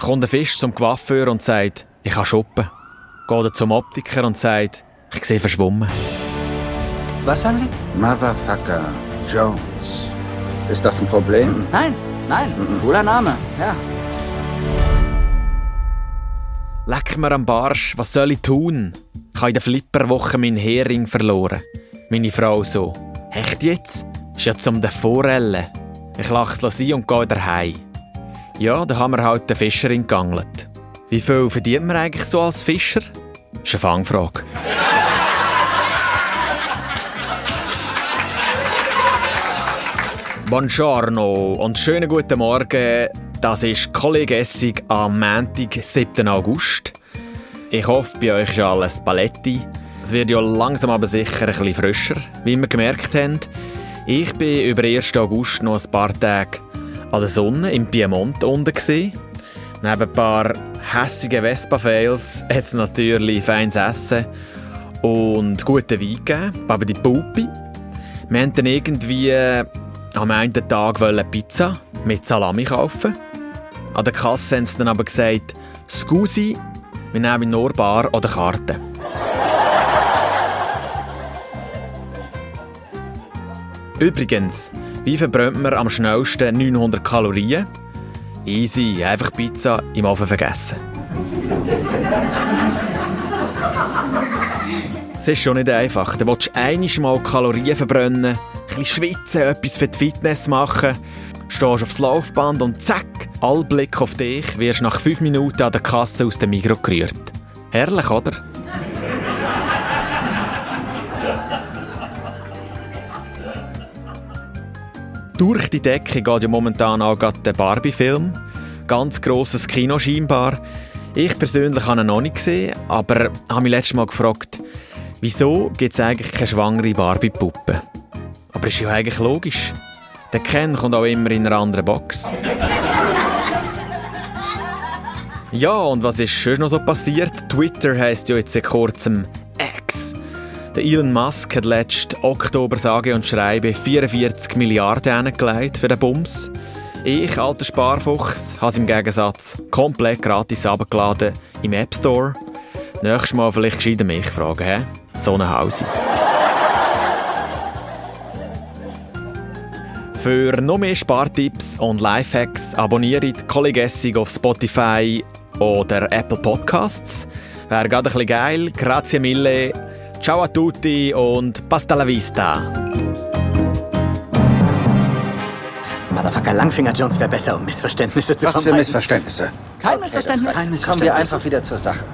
kommt ein Fisch zum Coiffeur und sagt, ich kann shoppen. Geht er zum Optiker und sagt, ich sehe verschwommen. Was sagen Sie? Motherfucker Jones. Ist das ein Problem? Nein, nein, cooler Name, ja. Leck mir am Barsch, was soll ich tun? Ich habe in der Flipperwoche meinen Hering verloren. Meine Frau so. Echt jetzt? Ist ja zum den Forellen. Ich lache es und gehe wieder heim. Ja, da haben wir halt den Fischerin gegangelt. Wie viel verdient man eigentlich so als Fischer? ist eine Fangfrage. Buongiorno und schönen guten Morgen. Das ist Kollege Essig am Montag, 7. August. Ich hoffe, bei euch ist alles Paletti. Es wird ja langsam aber sicher ein bisschen frischer, wie wir gemerkt haben. Ich bin über 1. August noch ein paar Tage an der Sonne im Piemont unten. Gewesen. Neben ein paar hässigen Vespa-Fails hat es natürlich feines Essen und guten Wein gegeben, aber die Pupi. Wir wollten dann irgendwie am einen Tag Pizza mit Salami kaufen. An der Kasse haben sie dann aber gesagt, «Scusi, wir nehmen nur Bar oder Karte.» Übrigens, wie verbrennt man am schnellsten 900 Kalorien? Easy, einfach Pizza im Ofen vergessen. Es ist schon nicht einfach. Du willst einmal Kalorien verbrennen, ein schwitzen, etwas für die Fitness machen, stehst aufs Laufband und zack, all Blick auf dich, wirst nach fünf Minuten an der Kasse aus dem Mikro gerührt. Herrlich, oder? Durch die Decke geht ja momentan auch gerade der Barbie-Film. Ganz grosses Kino scheinbar. Ich persönlich habe ihn noch nicht gesehen, aber habe mich letztes Mal gefragt, wieso gibt es eigentlich keine schwangere Barbie-Puppe? Aber ist ja eigentlich logisch. Der Ken kommt auch immer in einer anderen Box. ja, und was ist schon noch so passiert? Twitter heisst ja jetzt seit kurzem. Der Elon Musk hat letzten Oktober sage und schreibe 44 Milliarden für den Bums. Ich, alter Sparfuchs, habe es im Gegensatz komplett gratis abgeladen im App Store. Nächstes Mal vielleicht gescheiter mich fragen, hä? So ein Hause. Für noch mehr Spartipps und Lifehacks abonniert Kollegessig auf Spotify oder Apple Podcasts. Wäre gerade ein bisschen geil. Grazie mille. Ciao a tutti und basta la vista. Motherfucker Langfinger Jones wäre besser, um Missverständnisse zu Was für vermeiden. Missverständnisse? Kein Okay, Missverständnis. Kein Kommen wir Missverständnis. einfach wieder zur Sache.